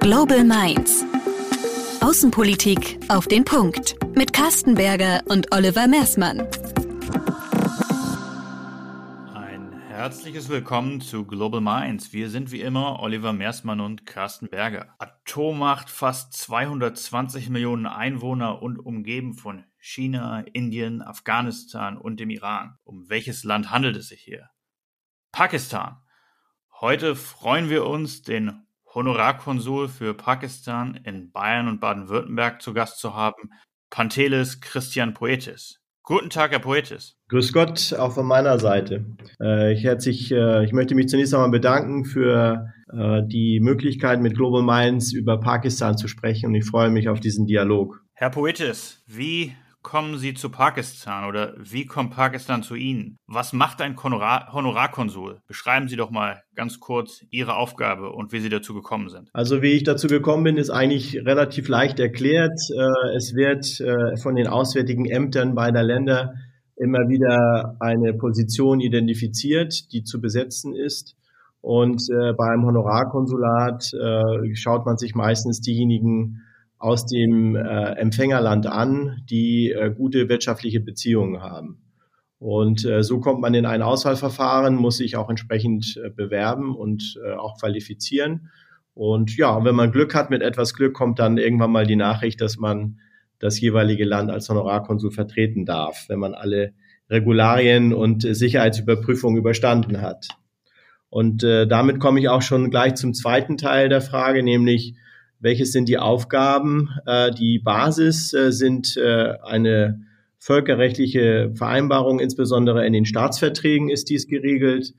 Global Minds. Außenpolitik auf den Punkt. Mit Carsten Berger und Oliver Mersmann. Ein herzliches Willkommen zu Global Minds. Wir sind wie immer Oliver Mersmann und Carsten Berger. Atommacht fast 220 Millionen Einwohner und umgeben von China, Indien, Afghanistan und dem Iran. Um welches Land handelt es sich hier? Pakistan. Heute freuen wir uns, den Honorarkonsul für Pakistan in Bayern und Baden-Württemberg zu Gast zu haben, Pantelis Christian Poetis. Guten Tag, Herr Poetis. Grüß Gott, auch von meiner Seite. Äh, ich, herzlich, äh, ich möchte mich zunächst einmal bedanken für äh, die Möglichkeit, mit Global Minds über Pakistan zu sprechen und ich freue mich auf diesen Dialog. Herr Poetis, wie kommen Sie zu Pakistan oder wie kommt Pakistan zu Ihnen? Was macht ein Honorar Honorarkonsul? Beschreiben Sie doch mal ganz kurz Ihre Aufgabe und wie Sie dazu gekommen sind. Also wie ich dazu gekommen bin, ist eigentlich relativ leicht erklärt. Äh, es wird äh, von den auswärtigen Ämtern beider Länder immer wieder eine Position identifiziert, die zu besetzen ist. Und äh, beim Honorarkonsulat schaut man sich meistens diejenigen aus dem äh, Empfängerland an, die äh, gute wirtschaftliche Beziehungen haben. Und äh, so kommt man in ein Auswahlverfahren, muss sich auch entsprechend äh, bewerben und äh, auch qualifizieren. Und ja, wenn man Glück hat, mit etwas Glück kommt dann irgendwann mal die Nachricht, dass man das jeweilige Land als Honorarkonsul vertreten darf, wenn man alle Regularien und Sicherheitsüberprüfungen überstanden hat. Und äh, damit komme ich auch schon gleich zum zweiten Teil der Frage, nämlich welches sind die Aufgaben? Äh, die Basis äh, sind äh, eine völkerrechtliche Vereinbarung, insbesondere in den Staatsverträgen ist dies geregelt.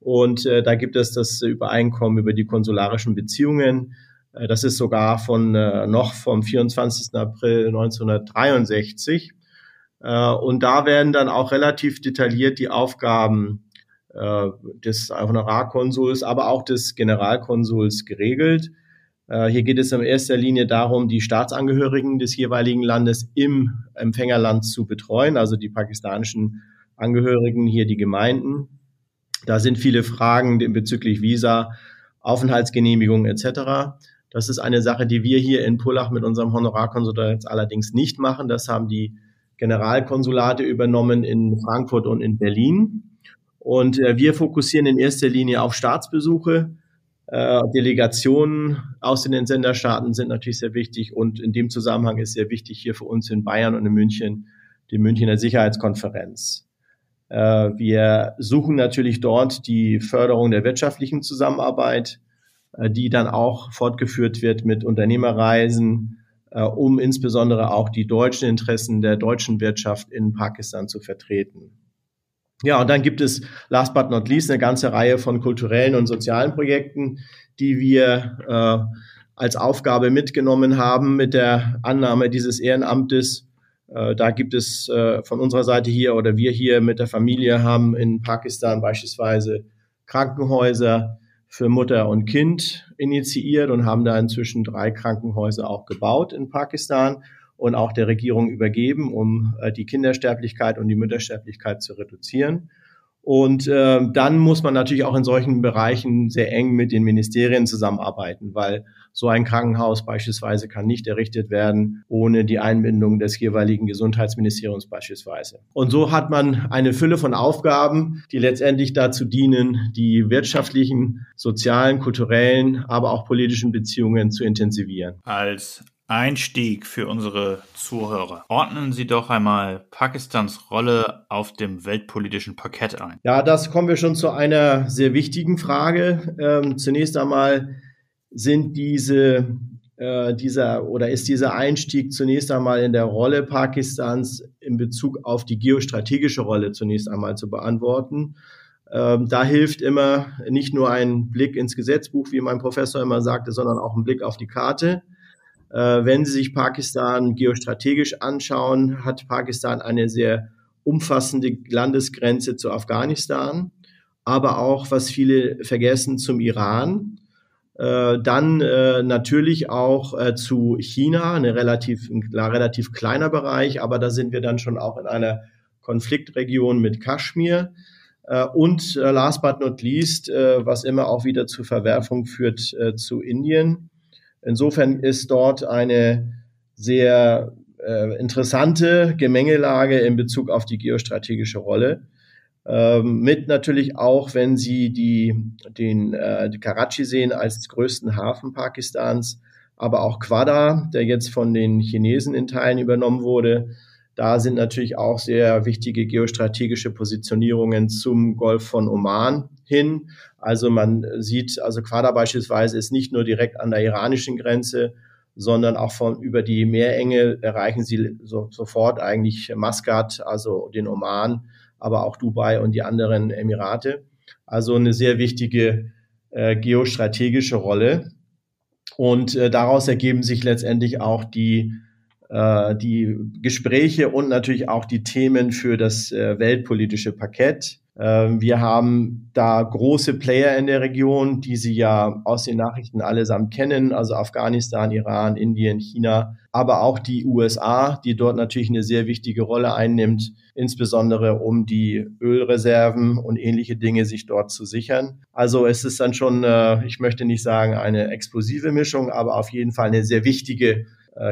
Und da gibt es das Übereinkommen über die konsularischen Beziehungen. Das ist sogar von noch vom 24. April 1963. Und da werden dann auch relativ detailliert die Aufgaben des Honorarkonsuls, aber auch des Generalkonsuls geregelt. Äh, hier geht es in erster Linie darum, die Staatsangehörigen des jeweiligen Landes im Empfängerland zu betreuen, also die pakistanischen Angehörigen, hier die Gemeinden. Da sind viele Fragen bezüglich Visa, Aufenthaltsgenehmigung etc. Das ist eine Sache, die wir hier in Pullach mit unserem Honorarkonsulat jetzt allerdings nicht machen. Das haben die Generalkonsulate übernommen in Frankfurt und in Berlin. Und äh, wir fokussieren in erster Linie auf Staatsbesuche, äh, Delegationen aus den Entsenderstaaten sind natürlich sehr wichtig und in dem Zusammenhang ist sehr wichtig hier für uns in Bayern und in München die Münchner Sicherheitskonferenz. Äh, wir suchen natürlich dort die Förderung der wirtschaftlichen Zusammenarbeit, äh, die dann auch fortgeführt wird mit Unternehmerreisen, um insbesondere auch die deutschen Interessen der deutschen Wirtschaft in Pakistan zu vertreten. Ja, und dann gibt es last but not least eine ganze Reihe von kulturellen und sozialen Projekten, die wir äh, als Aufgabe mitgenommen haben mit der Annahme dieses Ehrenamtes. Äh, da gibt es äh, von unserer Seite hier oder wir hier mit der Familie haben in Pakistan beispielsweise Krankenhäuser für Mutter und Kind initiiert und haben da inzwischen drei Krankenhäuser auch gebaut in Pakistan und auch der Regierung übergeben, um äh, die Kindersterblichkeit und die Müttersterblichkeit zu reduzieren. Und äh, dann muss man natürlich auch in solchen Bereichen sehr eng mit den Ministerien zusammenarbeiten, weil so ein Krankenhaus beispielsweise kann nicht errichtet werden ohne die Einbindung des jeweiligen Gesundheitsministeriums beispielsweise. Und so hat man eine Fülle von Aufgaben, die letztendlich dazu dienen, die wirtschaftlichen, sozialen, kulturellen, aber auch politischen Beziehungen zu intensivieren. Als Einstieg für unsere Zuhörer. Ordnen Sie doch einmal Pakistans Rolle auf dem weltpolitischen Parkett ein. Ja, das kommen wir schon zu einer sehr wichtigen Frage. Ähm, zunächst einmal sind diese äh, dieser oder ist dieser Einstieg zunächst einmal in der Rolle Pakistans in Bezug auf die geostrategische Rolle zunächst einmal zu beantworten. Ähm, da hilft immer nicht nur ein Blick ins Gesetzbuch, wie mein Professor immer sagte, sondern auch ein Blick auf die Karte. Äh, wenn Sie sich Pakistan geostrategisch anschauen, hat Pakistan eine sehr umfassende Landesgrenze zu Afghanistan, aber auch, was viele vergessen, zum Iran. Äh, dann äh, natürlich auch zu China, eine relativ, ein relativ kleiner Bereich, aber da sind wir dann schon auch in einer Konfliktregion mit Kaschmir. und last but not least, was immer auch wieder zu Verwerfung führt, zu Indien Insofern ist dort eine sehr äh, interessante Gemengelage in Bezug auf die geostrategische Rolle. Ähm, mit natürlich auch, wenn Sie die, den äh, Karachi sehen als größten Hafen Pakistans, aber auch Quadda, der jetzt von den Chinesen in Teilen übernommen wurde. Da sind natürlich auch sehr wichtige geostrategische Positionierungen zum Golf von Oman hin. Also man sieht, also Quadda beispielsweise ist nicht nur direkt an der iranischen Grenze, sondern auch von über die Meerenge erreichen sie so, sofort eigentlich Maskat, also den Oman, aber auch Dubai und die anderen Emirate. Also eine sehr wichtige äh, geostrategische Rolle. Und äh, daraus ergeben sich letztendlich auch die, äh, die Gespräche und natürlich auch die Themen für das äh, weltpolitische Parkett. Ähm, wir haben da große Player in der Region, die Sie ja aus den Nachrichten allesamt kennen, also Afghanistan, Iran, Indien, China, aber auch die USA, die dort natürlich eine sehr wichtige Rolle einnimmt, insbesondere um die Ölreserven und ähnliche Dinge sich dort zu sichern. Also es ist dann schon, äh, ich möchte nicht sagen eine explosive Mischung, aber auf jeden Fall eine sehr wichtige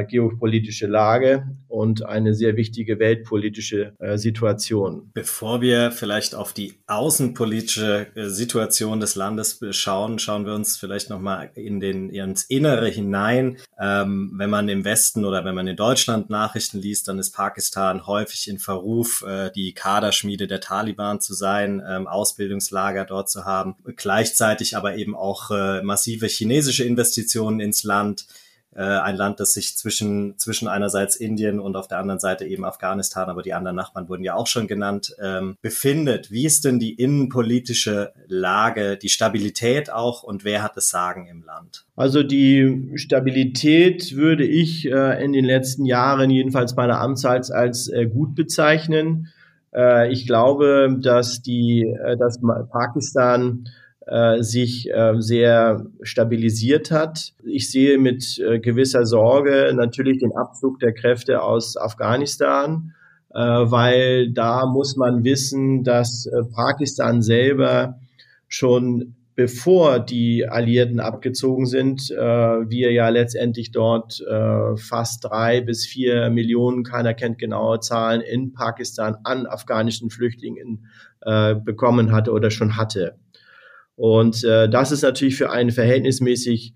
geopolitische Lage und eine sehr wichtige weltpolitische äh, Situation. Bevor wir vielleicht auf die außenpolitische äh, Situation des Landes schauen, schauen wir uns vielleicht nochmal in den, ins Innere hinein. Ähm, wenn man im Westen oder wenn man in Deutschland Nachrichten liest, dann ist Pakistan häufig in Verruf, äh, die Kaderschmiede der Taliban zu sein, ähm, Ausbildungslager dort zu haben, gleichzeitig aber eben auch äh, massive chinesische Investitionen ins Land äh, ein Land, das sich zwischen, zwischen einerseits Indien und auf der anderen Seite eben Afghanistan, aber die anderen Nachbarn wurden ja auch schon genannt, ähm, befindet. Wie ist denn die innenpolitische Lage, die Stabilität auch und wer hat das Sagen im Land? Also die Stabilität würde ich äh, in den letzten Jahren, jedenfalls meiner Amtszeit, als äh, gut bezeichnen. Äh, ich glaube, dass die, äh, dass Pakistan äh, sich äh, sehr stabilisiert hat. Ich sehe mit äh, gewisser Sorge natürlich den Abzug der Kräfte aus Afghanistan, äh, weil da muss man wissen, dass äh, Pakistan selber schon bevor die Alliierten abgezogen sind, äh, wir ja letztendlich dort äh, fast drei bis vier Millionen, keiner kennt genaue Zahlen, in Pakistan an afghanischen Flüchtlingen äh, bekommen hatte oder schon hatte. Und äh, das ist natürlich für ein verhältnismäßig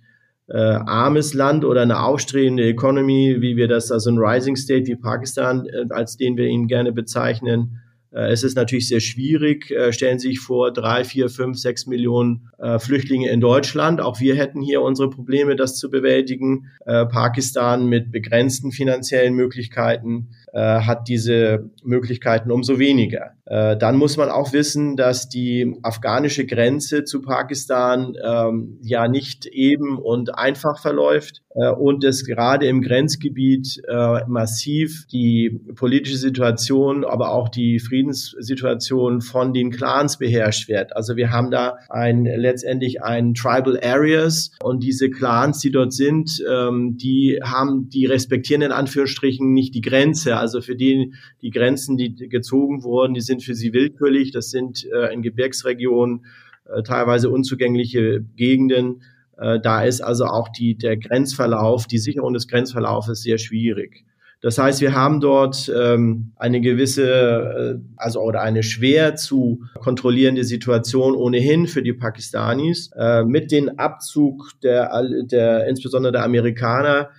äh, armes Land oder eine aufstrebende Economy, wie wir das, also ein Rising State wie Pakistan, äh, als den wir ihn gerne bezeichnen, äh, es ist natürlich sehr schwierig. Äh, stellen Sie sich vor, drei, vier, fünf, sechs Millionen äh, Flüchtlinge in Deutschland. Auch wir hätten hier unsere Probleme, das zu bewältigen. Pakistan mit begrenzten finanziellen Möglichkeiten hat diese Möglichkeiten umso weniger. Dann muss man auch wissen, dass die afghanische Grenze zu Pakistan ähm, ja nicht eben und einfach verläuft und es gerade im Grenzgebiet massiv die politische Situation, aber auch die Frieden Friedenssituation von den Clans beherrscht wird. Also wir haben da ein, letztendlich ein Tribal Areas und diese Clans, die dort sind, ähm, die haben, die respektieren in Anführungsstrichen nicht die Grenze. Also für die, die Grenzen, die gezogen wurden, die sind für sie willkürlich. Das sind äh, in Gebirgsregionen äh, teilweise unzugängliche Gegenden. Äh, da ist also auch die, der Grenzverlauf, die Sicherung des Grenzverlaufes sehr schwierig. Das heißt, wir haben dort ähm, eine gewisse, äh, also oder eine schwer zu kontrollierende Situation ohnehin für die Pakistanis. Äh, mit dem Abzug der, der insbesondere der Amerikaner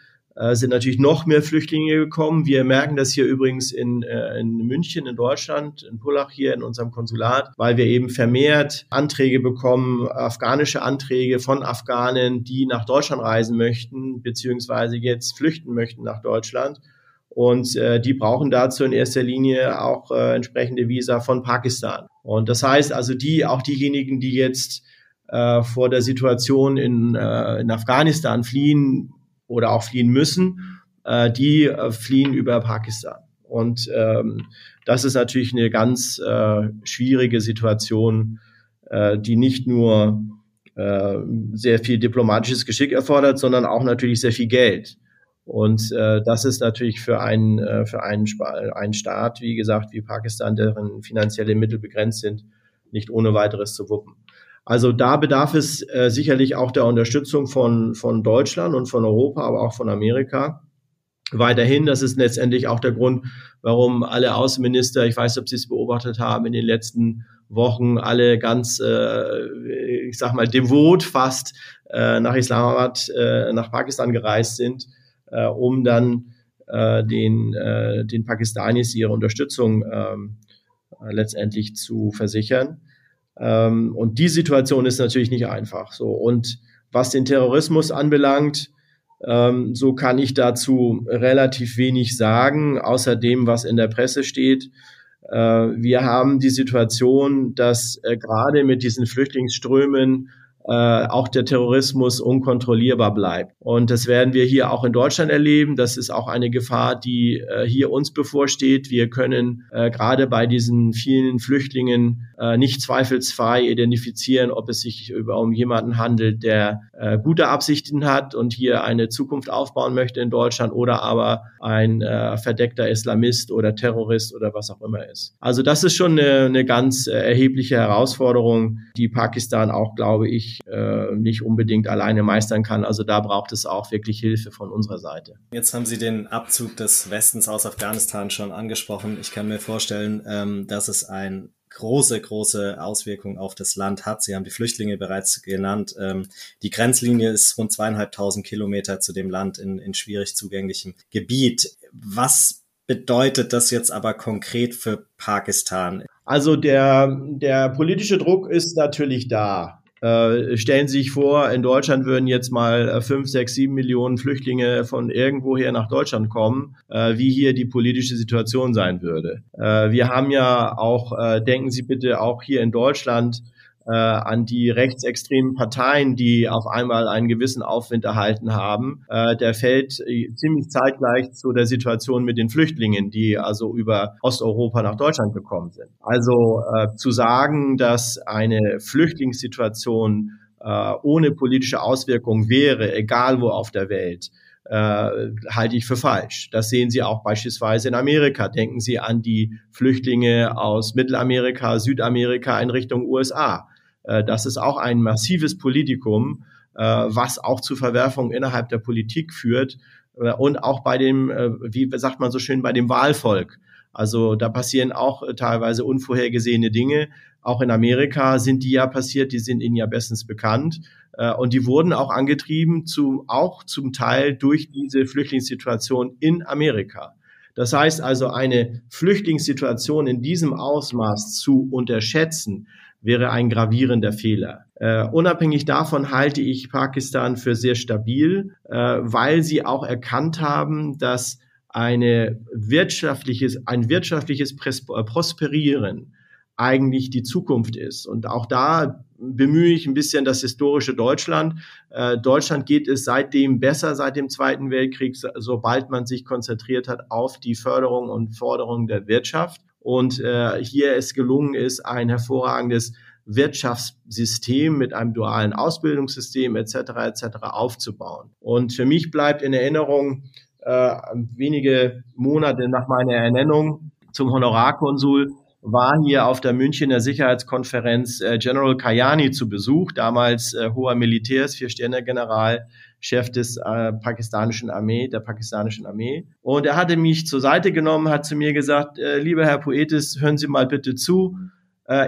äh, sind natürlich noch mehr Flüchtlinge gekommen. Wir merken das hier übrigens in, äh, in München, in Deutschland, in Pullach hier in unserem Konsulat, weil wir eben vermehrt Anträge bekommen, afghanische Anträge von Afghanen, die nach Deutschland reisen möchten, beziehungsweise jetzt flüchten möchten nach Deutschland. Und äh, die brauchen dazu in erster Linie auch äh, entsprechende Visa von Pakistan. Und das heißt also, die, auch diejenigen, die jetzt äh, vor der Situation in, äh, in Afghanistan fliehen oder auch fliehen müssen, äh, die äh, fliehen über Pakistan. Und ähm, das ist natürlich eine ganz äh, schwierige Situation, äh, die nicht nur äh, sehr viel diplomatisches Geschick erfordert, sondern auch natürlich sehr viel Geld. Und äh, das ist natürlich für einen, äh, für einen, einen Staat, wie gesagt, wie Pakistan, deren finanzielle Mittel begrenzt sind, nicht ohne weiteres zu wuppen. Also da bedarf es äh, sicherlich auch der Unterstützung von, von Deutschland und von Europa, aber auch von Amerika. Weiterhin, das ist letztendlich auch der Grund, warum alle Außenminister, ich weiß, ob Sie es beobachtet haben, in den letzten Wochen alle ganz, äh, ich sag mal, devot fast äh, nach Islamabad, äh, nach Pakistan gereist sind, äh, um dann äh, den, äh, den Pakistanis ihre Unterstützung ähm, äh, letztendlich zu versichern. Ähm, und die Situation ist natürlich nicht einfach. So und was den Terrorismus anbelangt, ähm, so kann ich dazu relativ wenig sagen, außer dem, was in der Presse steht. Äh, wir haben die Situation, dass äh, gerade mit diesen Flüchtlingsströmen äh, auch der Terrorismus unkontrollierbar bleibt. Und das werden wir hier auch in Deutschland erleben. Das ist auch eine Gefahr, die äh, hier uns bevorsteht. Wir können äh, gerade bei diesen vielen Flüchtlingen äh, nicht zweifelsfrei identifizieren, ob es sich über um jemanden handelt, der äh, gute Absichten hat und hier eine Zukunft aufbauen möchte in Deutschland oder aber ein äh, verdeckter Islamist oder Terrorist oder was auch immer ist. Also das ist schon eine, eine ganz äh, erhebliche Herausforderung, die Pakistan auch, glaube ich, äh, nicht unbedingt alleine meistern kann. Also da braucht es auch wirklich Hilfe von unserer Seite. Jetzt haben Sie den Abzug des Westens aus Afghanistan schon angesprochen. Ich kann mir vorstellen, ähm, dass es ein große, große Auswirkungen auf das Land hat. Sie haben die Flüchtlinge bereits genannt. Ähm, die Grenzlinie ist rund zweieinhalbtausend Kilometer zu dem Land in, in schwierig zugänglichem Gebiet. Was bedeutet das jetzt aber konkret für Pakistan? Also der, der politische Druck ist natürlich da. Äh, stellen Sie sich vor, in Deutschland würden jetzt mal äh, fünf, sechs, sieben Millionen Flüchtlinge von irgendwoher nach Deutschland kommen, äh, wie hier die politische Situation sein würde. Äh, wir haben ja auch, äh, denken Sie bitte auch hier in Deutschland äh, an die rechtsextremen Parteien, die auf einmal einen gewissen Aufwind erhalten haben. Äh, der fällt äh, ziemlich zeitgleich zu der Situation mit den Flüchtlingen, die also über Osteuropa nach Deutschland gekommen sind. Also äh, zu sagen, dass eine Flüchtlingssituation äh, ohne politische Auswirkung wäre, egal wo auf der Welt, äh, halte ich für falsch. Das sehen Sie auch beispielsweise in Amerika. Denken Sie an die Flüchtlinge aus Mittelamerika, Südamerika in Richtung USA. Äh, das ist auch ein massives Politikum, äh, was auch zu Verwerfungen innerhalb der Politik führt äh, und auch bei dem, wie sagt man so schön, bei dem Wahlvolk. Also da passieren auch teilweise unvorhergesehene Dinge. Auch in Amerika sind die ja passiert, die sind Ihnen ja bestens bekannt. Und die wurden auch angetrieben, zu, auch zum Teil durch diese Flüchtlingssituation in Amerika. Das heißt also, eine Flüchtlingssituation in diesem Ausmaß zu unterschätzen, wäre ein gravierender Fehler. Uh, unabhängig davon halte ich Pakistan für sehr stabil, uh, weil sie auch erkannt haben, dass eine wirtschaftliches, ein wirtschaftliches äh, Prosperieren eigentlich die Zukunft ist. Und auch da bemühe ich ein bisschen das historische Deutschland. Äh, Deutschland geht es seitdem besser, seit dem Zweiten Weltkrieg, sobald man sich konzentriert hat auf die Förderung und Forderung der Wirtschaft. Und äh, hier es gelungen ist, ein hervorragendes Wirtschaftssystem mit einem dualen Ausbildungssystem etc. etc. aufzubauen. Und für mich bleibt in Erinnerung äh, wenige Monate nach meiner Ernennung zum Honorarkonsul war hier auf der Münchner Sicherheitskonferenz äh, General Kayani zu Besuch, damals äh, hoher Militärs, Vier-Sterne-General, Chef des äh, pakistanischen Armee, der pakistanischen Armee. Und er hatte mich zur Seite genommen, hat zu mir gesagt, äh, lieber Herr Poetis, hören Sie mal bitte zu,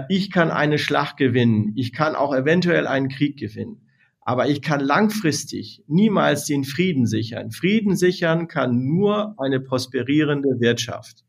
ich kann eine Schlacht gewinnen, ich kann auch eventuell einen Krieg gewinnen. Aber ich kann langfristig niemals den Frieden sichern. Frieden sichern kann nur eine prosperierende Wirtschaft.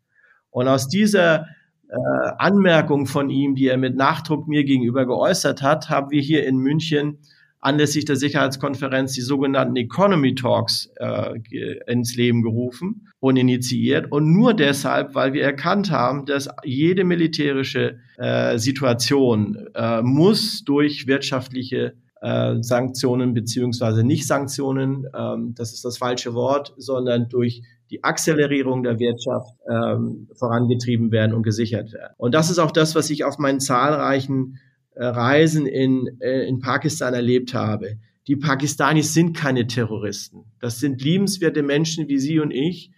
Und aus dieser äh, Anmerkung von ihm, die er mit Nachdruck mir gegenüber geäußert hat, haben wir hier in München anlässlich der Sicherheitskonferenz die sogenannten Economy Talks äh, ins Leben gerufen und initiiert. Und nur deshalb, weil wir erkannt haben, dass jede militärische äh, Situation äh, muss durch wirtschaftliche äh, Sanktionen beziehungsweise nicht Sanktionen, ähm, das ist das falsche Wort, sondern durch die Akzelerierung der Wirtschaft ähm, vorangetrieben werden und gesichert werden. Und das ist auch das, was ich auf meinen zahlreichen äh, Reisen in, äh, in Pakistan erlebt habe. Die Pakistanis sind keine Terroristen. Das sind liebenswerte Menschen wie Sie und ich,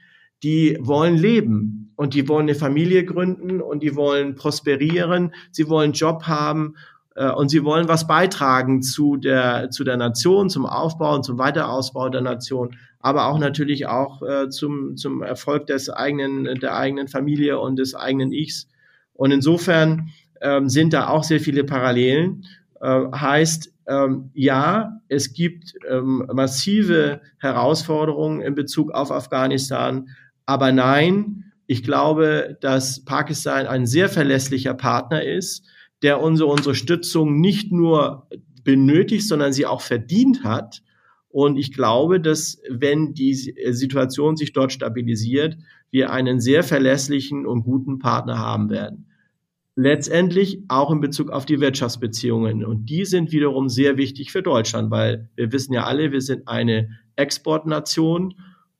die wollen leben und die wollen eine Familie gründen und die wollen prosperieren, sie wollen Job haben und sie wollen was beitragen zu der, zu der Nation, zum Aufbau und zum Weiterausbau der Nation, aber auch natürlich auch äh, zum, zum Erfolg des eigenen, der eigenen Familie und des eigenen Ichs. Und insofern ähm, sind da auch sehr viele Parallelen. Äh, heißt, ähm, ja, es gibt ähm, massive Herausforderungen in Bezug auf Afghanistan, aber nein, ich glaube, dass Pakistan ein sehr verlässlicher Partner ist, der unsere Unterstützung nicht nur benötigt, sondern sie auch verdient hat. Und ich glaube, dass wenn die Situation sich dort stabilisiert, wir einen sehr verlässlichen und guten Partner haben werden letztendlich auch in Bezug auf die Wirtschaftsbeziehungen. Und die sind wiederum sehr wichtig für Deutschland, weil wir wissen ja alle, wir sind eine Exportnation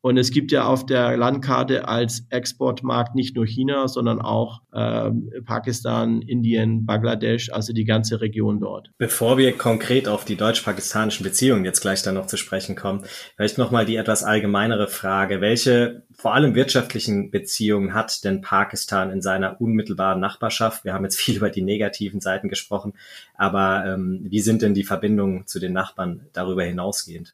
und es gibt ja auf der Landkarte als Exportmarkt nicht nur China, sondern auch äh, Pakistan, Indien, Bangladesch, also die ganze Region dort. Bevor wir konkret auf die deutsch-pakistanischen Beziehungen jetzt gleich dann noch zu sprechen kommen, vielleicht nochmal die etwas allgemeinere Frage. Welche vor allem wirtschaftlichen Beziehungen hat denn Pakistan in seiner unmittelbaren Nachbarschaft? Wir haben jetzt viel über die negativen Seiten gesprochen, aber ähm, wie sind denn die Verbindungen zu den Nachbarn darüber hinausgehend?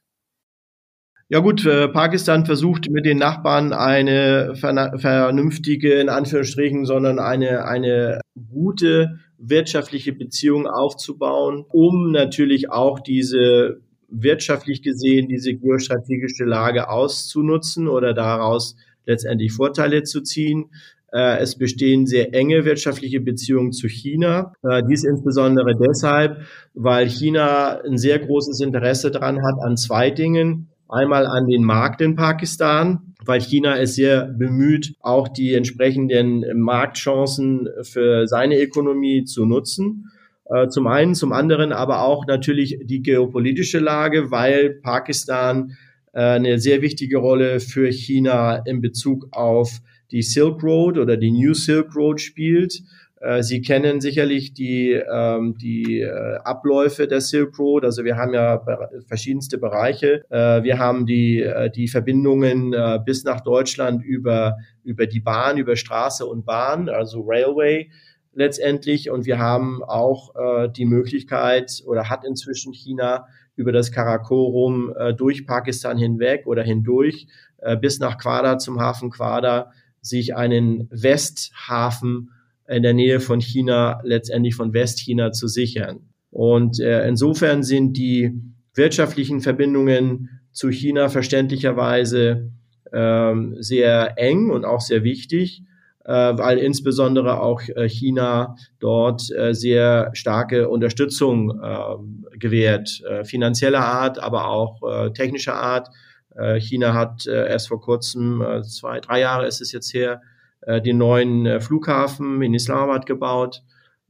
Ja gut, äh, Pakistan versucht mit den Nachbarn eine vernünftige, in Anführungsstrichen, sondern eine, eine gute wirtschaftliche Beziehung aufzubauen, um natürlich auch diese wirtschaftlich gesehen diese geostrategische Lage auszunutzen oder daraus letztendlich Vorteile zu ziehen. Äh, es bestehen sehr enge wirtschaftliche Beziehungen zu China. Äh, dies insbesondere deshalb, weil China ein sehr großes Interesse daran hat an zwei Dingen. Einmal an den Markt in Pakistan, weil China ist sehr bemüht, auch die entsprechenden Marktchancen für seine Ökonomie zu nutzen. Äh, zum einen, zum anderen aber auch natürlich die geopolitische Lage, weil Pakistan äh, eine sehr wichtige Rolle für China in Bezug auf die Silk Road oder die New Silk Road spielt. Äh, Sie kennen sicherlich die, ähm, die äh, Abläufe der Silk Road. Also wir haben ja verschiedenste Bereiche. Äh, wir haben die, äh, die Verbindungen äh, bis nach Deutschland über, über die Bahn, über Straße und Bahn, also Railway letztendlich. Und wir haben auch äh, die Möglichkeit oder hat inzwischen China über das Karakorum äh, durch Pakistan hinweg oder hindurch äh, bis nach Quada zum Hafen Quada sich einen Westhafen in der Nähe von China, letztendlich von Westchina zu sichern. Und äh, insofern sind die wirtschaftlichen Verbindungen zu China verständlicherweise ähm, sehr eng und auch sehr wichtig, äh, weil insbesondere auch äh, China dort äh, sehr starke Unterstützung äh, gewährt, äh, finanzieller Art, aber auch äh, technischer Art. Äh, China hat äh, erst vor kurzem, äh, zwei, drei Jahre ist es jetzt her, äh, den neuen äh, Flughafen in Islamabad gebaut.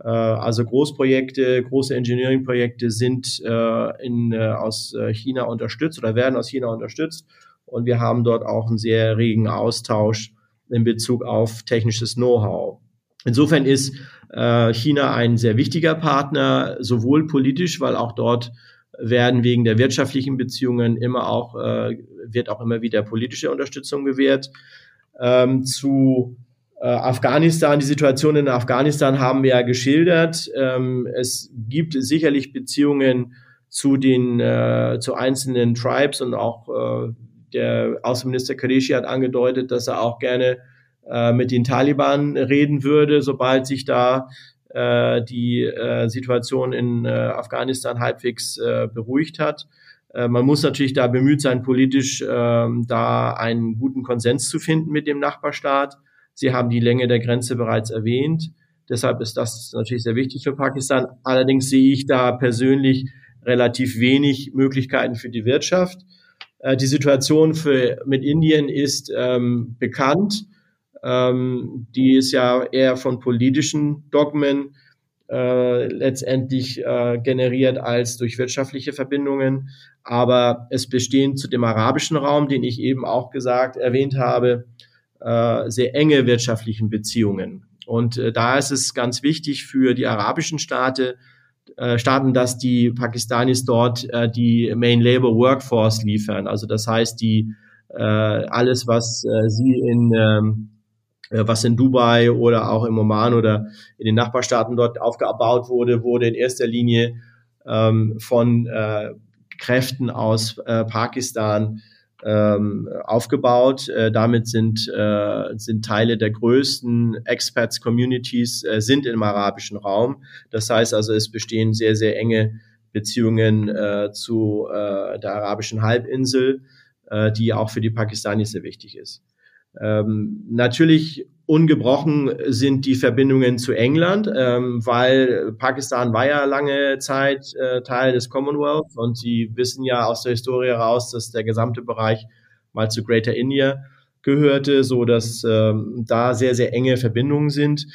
Äh, also Großprojekte, große Engineering-Projekte sind in, aus China unterstützt oder werden aus China unterstützt. Und wir haben dort auch einen sehr regen Austausch in Bezug auf technisches Know-how. Insofern ist China ein sehr wichtiger Partner, sowohl politisch, weil auch dort werden wegen der wirtschaftlichen Beziehungen immer auch, wird auch immer wieder politische Unterstützung gewährt. Ähm, zu äh, Afghanistan, die Situation in Afghanistan haben wir ja geschildert. Ähm, es gibt sicherlich Beziehungen zu den äh, zu einzelnen Tribes und auch äh, der Außenminister Qureshi hat angedeutet, dass er auch gerne äh, mit den Taliban reden würde, sobald sich da äh, die äh, Situation in äh, Afghanistan halbwegs äh, beruhigt hat. Äh, man muss natürlich da bemüht sein, politisch äh, da einen guten Konsens zu finden mit dem Nachbarstaat. Sie haben die Länge der Grenze bereits erwähnt. Deshalb ist das natürlich sehr wichtig für Pakistan. Allerdings sehe ich da persönlich relativ wenig Möglichkeiten für die Wirtschaft. Äh, die Situation für, mit Indien ist ähm, bekannt. Ähm, die ist ja eher von politischen Dogmen äh, letztendlich äh, generiert als durch wirtschaftliche Verbindungen. Aber es bestehen zu dem arabischen Raum, den ich eben auch gesagt, erwähnt habe, äh, sehr enge wirtschaftlichen Beziehungen. Und äh, da ist es ganz wichtig für die arabischen Staaten, äh, Staaten, dass die Pakistanis dort äh, die Main Labor Workforce liefern. Also das heißt, die äh, alles, was äh, sie in ähm, äh, was in Dubai oder auch im Oman oder in den Nachbarstaaten dort aufgebaut wurde, wurde in erster Linie ähm, von äh, Kräften aus äh, Pakistan ähm, aufgebaut. Äh, damit sind, äh, sind Teile der größten Experts-Communities äh, sind im arabischen Raum. Das heißt also, es bestehen sehr, sehr enge Beziehungen äh, zu äh, der arabischen Halbinsel, äh, die auch für die Pakistanis sehr wichtig ist. Ähm, natürlich ungebrochen sind die Verbindungen zu England, ähm, weil Pakistan war ja lange Zeit äh, Teil des Commonwealth und Sie wissen ja aus der Historie heraus, dass der gesamte Bereich mal zu Greater India gehörte, so dass ähm, da sehr sehr enge Verbindungen sind,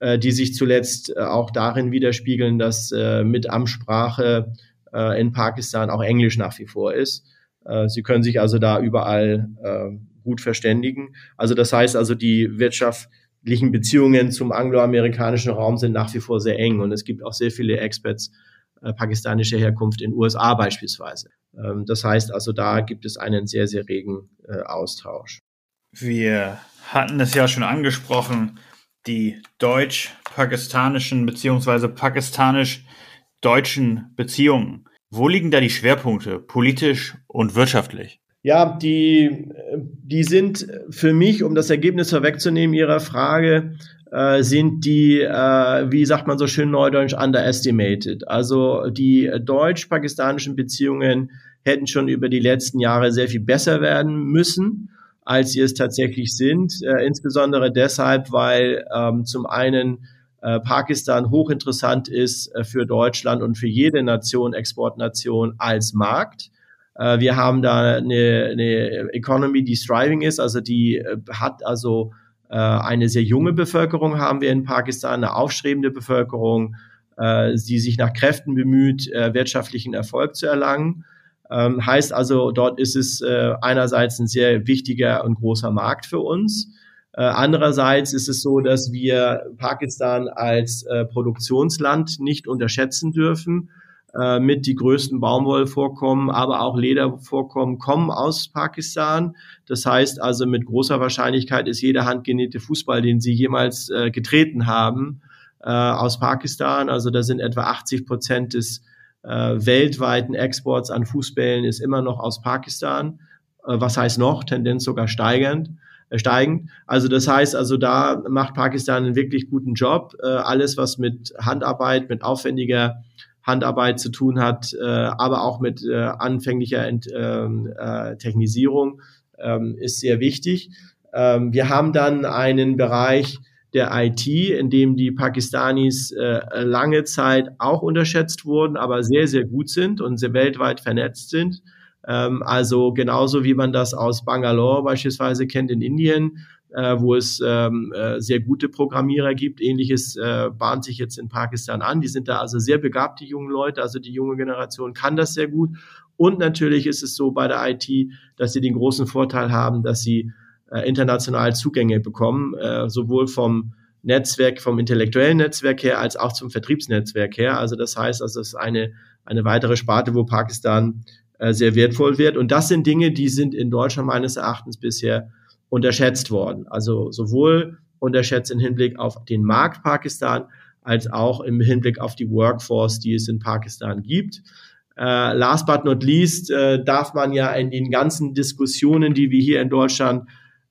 äh, die sich zuletzt äh, auch darin widerspiegeln, dass äh, mit Amtssprache äh, in Pakistan auch Englisch nach wie vor ist. Äh, Sie können sich also da überall äh, gut verständigen. Also das heißt also, die wirtschaftlichen Beziehungen zum angloamerikanischen Raum sind nach wie vor sehr eng und es gibt auch sehr viele Experts äh, pakistanischer Herkunft in USA beispielsweise. Ähm, das heißt also, da gibt es einen sehr, sehr regen äh, Austausch. Wir hatten es ja schon angesprochen, die deutsch-pakistanischen beziehungsweise pakistanisch-deutschen Beziehungen. Wo liegen da die Schwerpunkte politisch und wirtschaftlich? Ja, die, die sind für mich, um das Ergebnis vorwegzunehmen Ihrer Frage, äh, sind die, äh, wie sagt man so schön neudeutsch, underestimated. Also die deutsch-pakistanischen Beziehungen hätten schon über die letzten Jahre sehr viel besser werden müssen, als sie es tatsächlich sind. Äh, insbesondere deshalb, weil ähm, zum einen äh, Pakistan hochinteressant ist äh, für Deutschland und für jede Nation, Exportnation als Markt. Äh, wir haben da eine, eine Economy, die thriving ist, also die äh, hat also äh, eine sehr junge Bevölkerung haben wir in Pakistan, eine aufstrebende Bevölkerung, die sich nach Kräften bemüht, wirtschaftlichen Erfolg zu erlangen. Ähm, heißt also, dort ist es einerseits ein sehr wichtiger und großer Markt für uns. Andererseits ist es so, dass wir Pakistan als Produktionsland nicht unterschätzen dürfen äh, mit die größten Baumwollvorkommen, aber auch Ledervorkommen kommen aus Pakistan. Das heißt also mit großer Wahrscheinlichkeit ist jeder handgenähte Fußball, den Sie jemals äh, getreten haben, äh, aus Pakistan. Also da sind etwa 80 Prozent des äh, weltweiten Exports an Fußbällen ist immer noch aus Pakistan. Äh, was heißt noch? Tendenz sogar steigend steigend. Also das heißt, also da macht Pakistan einen wirklich guten Job. Alles, was mit Handarbeit, mit aufwendiger Handarbeit zu tun hat, äh, aber auch mit äh, anfänglicher Ent, ähm, äh, Technisierung, ähm, ist sehr wichtig. Ähm, wir haben dann einen Bereich der IT, in dem die Pakistanis äh, lange Zeit auch unterschätzt wurden, aber sehr, sehr gut sind und sehr weltweit vernetzt sind. Ähm, also genauso wie man das aus Bangalore beispielsweise kennt in Indien, äh, wo es ähm, äh, sehr gute Programmierer gibt. Ähnliches äh, bahnt sich jetzt in Pakistan an. Die sind da also sehr begabt, die jungen Leute. Also die junge Generation kann das sehr gut. Und natürlich ist es so bei der IT, dass sie den großen Vorteil haben, dass sie äh, international Zugänge bekommen, äh, sowohl vom Netzwerk, vom intellektuellen Netzwerk her, als auch zum Vertriebsnetzwerk her. Also das heißt, also es ist eine, eine weitere Sparte, wo Pakistan äh, sehr wertvoll wird. Und das sind Dinge, die sind in Deutschland meines Erachtens bisher unterschätzt worden. Also sowohl unterschätzt im Hinblick auf den Markt Pakistan als auch im Hinblick auf die Workforce, die es in Pakistan gibt. Äh, last but not least äh, darf man ja in den ganzen Diskussionen, die wir hier in Deutschland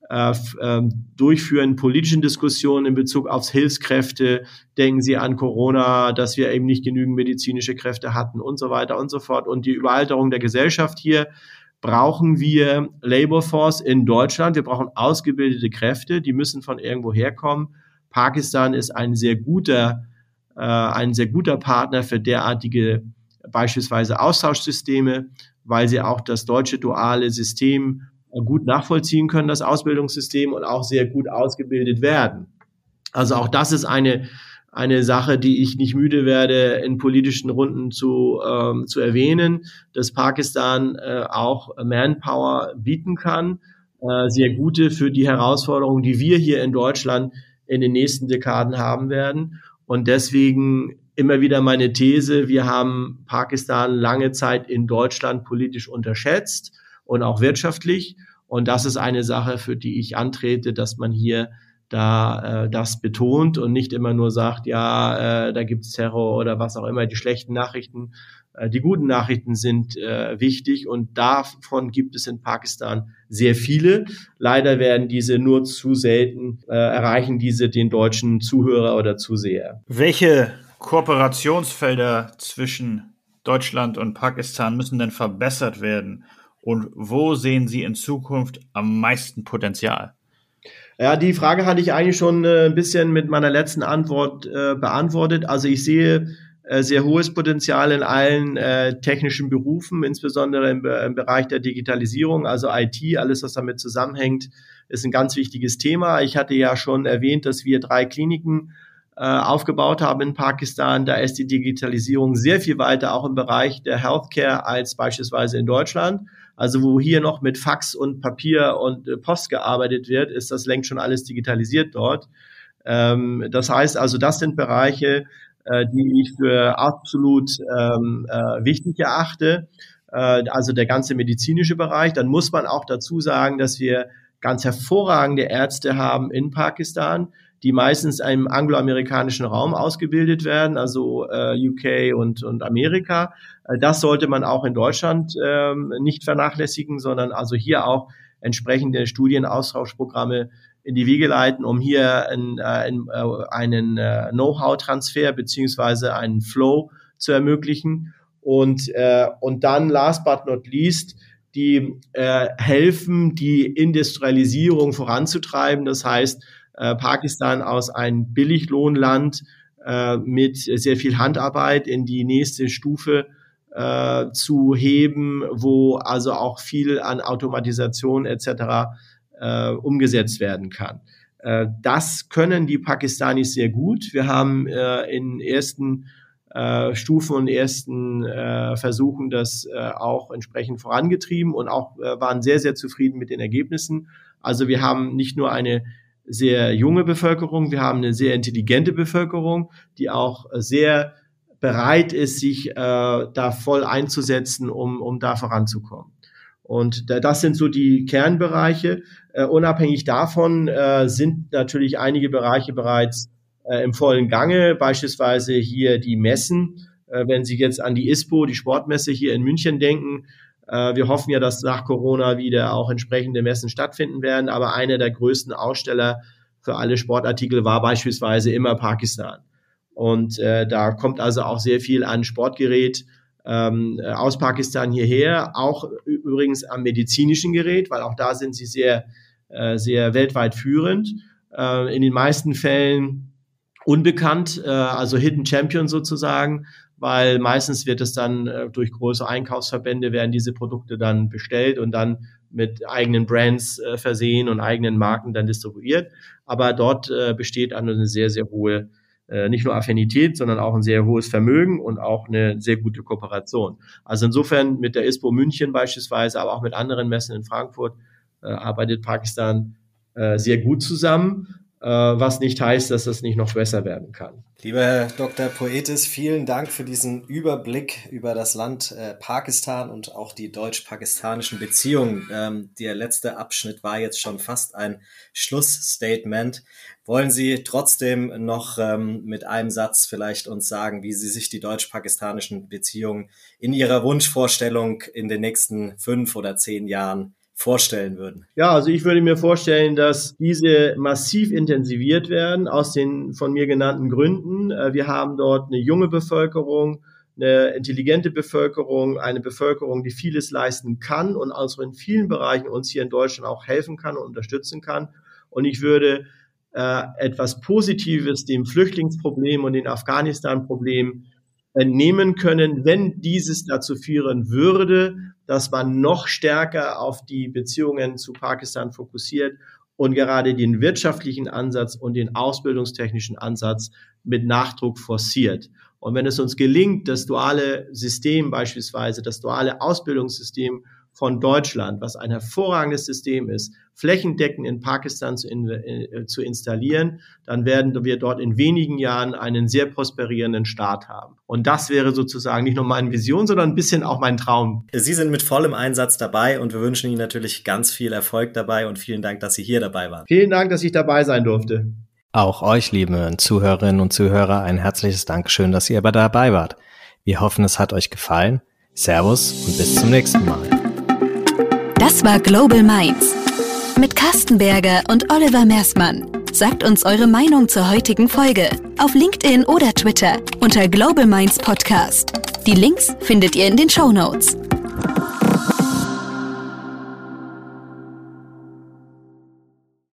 äh, ähm, durchführen, politischen Diskussionen in Bezug aufs Hilfskräfte, denken Sie an Corona, dass wir eben nicht genügend medizinische Kräfte hatten und so weiter und so fort und die Überalterung der Gesellschaft hier brauchen wir Labor Force in Deutschland. Wir brauchen ausgebildete Kräfte, die müssen von irgendwo herkommen. Pakistan ist ein sehr guter, äh, ein sehr guter Partner für derartige beispielsweise Austauschsysteme, weil sie auch das deutsche duale System gut nachvollziehen können, das Ausbildungssystem und auch sehr gut ausgebildet werden. Also auch das ist eine eine Sache, die ich nicht müde werde, in politischen Runden zu, ähm, zu erwähnen, dass Pakistan äh, auch Manpower bieten kann, äh, sehr gute für die Herausforderungen, die wir hier in Deutschland in den nächsten Dekaden haben werden. Und deswegen immer wieder meine These, wir haben Pakistan lange Zeit in Deutschland politisch unterschätzt und auch wirtschaftlich. Und das ist eine Sache, für die ich antrete, dass man hier da äh, das betont und nicht immer nur sagt, ja, äh, da gibt's Terror oder was auch immer, die schlechten Nachrichten. Äh, die guten Nachrichten sind äh, wichtig und davon gibt es in Pakistan sehr viele. Leider werden diese nur zu selten, äh, erreichen diese den deutschen Zuhörer oder Zuseher. Welche Kooperationsfelder zwischen Deutschland und Pakistan müssen denn verbessert werden? Und wo sehen Sie in Zukunft am meisten Potenzial? Ja, die Frage hatte ich eigentlich schon äh, ein bisschen mit meiner letzten Antwort äh, beantwortet. Also ich sehe äh, sehr hohes Potenzial in allen äh, technischen Berufen, insbesondere im, im, Bereich der Digitalisierung, also IT, alles, was damit zusammenhängt, ist ein ganz wichtiges Thema. Ich hatte ja schon erwähnt, dass wir drei Kliniken äh, aufgebaut haben in Pakistan. Da ist die Digitalisierung sehr viel weiter, auch im Bereich der Healthcare, als beispielsweise in Deutschland. Also wo hier noch mit Fax und Papier und äh, Post gearbeitet wird, ist das längst schon alles digitalisiert dort. Ähm, das heißt also, das sind Bereiche, äh, die ich für absolut ähm, äh, wichtig erachte. Äh, also der ganze medizinische Bereich. Dann muss man auch dazu sagen, dass wir ganz hervorragende Ärzte haben in Pakistan, die meistens im angloamerikanischen Raum ausgebildet werden, also äh, UK und, und Amerika. Äh, das sollte man auch in Deutschland ähm, nicht vernachlässigen, sondern also hier auch entsprechende Studienaustauschprogramme in die Wege leiten, um hier ein, ein, äh, einen äh, Know-how-Transfer beziehungsweise einen Flow zu ermöglichen. Und, äh, und dann, last but not least, die äh, helfen, die Industrialisierung voranzutreiben. Das heißt, äh, Pakistan aus einem Billiglohnland äh, mit sehr viel Handarbeit in die nächste Stufe äh, zu heben, wo also auch viel an Automatisation etc. Äh, umgesetzt werden kann. Äh, das können die Pakistanis sehr gut. Wir haben äh, in ersten äh, Stufen und ersten äh, Versuchen das äh, auch entsprechend vorangetrieben und auch äh, waren sehr, sehr zufrieden mit den Ergebnissen. Also wir haben nicht nur eine sehr junge Bevölkerung, wir haben eine sehr intelligente Bevölkerung, die auch sehr bereit ist, sich äh, da voll einzusetzen, um, um da voranzukommen. Und das sind so die Kernbereiche. Äh, unabhängig davon äh, sind natürlich einige Bereiche bereits äh, im vollen Gange, beispielsweise hier die Messen. Äh, wenn Sie jetzt an die ISPO, die Sportmesse hier in München denken, wir hoffen ja, dass nach Corona wieder auch entsprechende Messen stattfinden werden. Aber einer der größten Aussteller für alle Sportartikel war beispielsweise immer Pakistan. Und äh, da kommt also auch sehr viel an Sportgerät ähm, aus Pakistan hierher, auch übrigens am medizinischen Gerät, weil auch da sind sie sehr, äh, sehr weltweit führend. Äh, in den meisten Fällen unbekannt, äh, also Hidden Champion sozusagen, weil meistens wird es dann äh, durch große Einkaufsverbände werden diese Produkte dann bestellt und dann mit eigenen Brands äh, versehen und eigenen Marken dann distribuiert. Aber dort äh, besteht eine sehr, sehr hohe, äh, nicht nur Affinität, sondern auch ein sehr hohes Vermögen und auch eine sehr gute Kooperation. Also insofern mit der ISPO München beispielsweise, aber auch mit anderen Messen in Frankfurt äh, arbeitet Pakistan äh, sehr gut zusammen. Äh, was nicht heißt, dass das nicht noch besser werden kann. Lieber Herr Dr. Poetis, vielen Dank für diesen Überblick über das Land äh, Pakistan und auch die deutsch-pakistanischen Beziehungen. Ähm, der letzte Abschnitt war jetzt schon fast ein Schlussstatement. Wollen Sie trotzdem noch ähm, mit einem Satz vielleicht uns sagen, wie Sie sich die deutsch-pakistanischen Beziehungen in Ihrer Wunschvorstellung in den nächsten fünf oder zehn Jahren vorstellen würden? Ja, also ich würde mir vorstellen, dass diese massiv intensiviert werden aus den von mir genannten Gründen. Äh, wir haben dort eine junge Bevölkerung, eine intelligente Bevölkerung, eine Bevölkerung, die vieles leisten kann und also in vielen Bereichen uns hier in Deutschland auch helfen kann und unterstützen kann. Und ich würde äh, etwas Positives dem Flüchtlingsproblem und dem Afghanistan-Problem entnehmen können, wenn dieses dazu führen würde, dass man noch stärker auf die Beziehungen zu Pakistan fokussiert und gerade den wirtschaftlichen Ansatz und den ausbildungstechnischen Ansatz mit Nachdruck forciert. Und wenn es uns gelingt, das duale System beispielsweise, das duale Ausbildungssystem von Deutschland, was ein hervorragendes System ist, flächendeckend in Pakistan zu, in, äh, zu, installieren, dann werden wir dort in wenigen Jahren einen sehr prosperierenden Staat haben. Und das wäre sozusagen nicht nur meine Vision, sondern ein bisschen auch mein Traum. Sie sind mit vollem Einsatz dabei und wir wünschen Ihnen natürlich ganz viel Erfolg dabei und vielen Dank, dass Sie hier dabei waren. Vielen Dank, dass ich dabei sein durfte. Auch euch, liebe Zuhörerinnen und Zuhörer, ein herzliches Dankeschön, dass ihr aber dabei wart. Wir hoffen, es hat euch gefallen. Servus und bis zum nächsten Mal. Das war Global Minds mit Carsten Berger und Oliver Mersmann. Sagt uns eure Meinung zur heutigen Folge auf LinkedIn oder Twitter unter Global Minds Podcast. Die Links findet ihr in den Show Notes.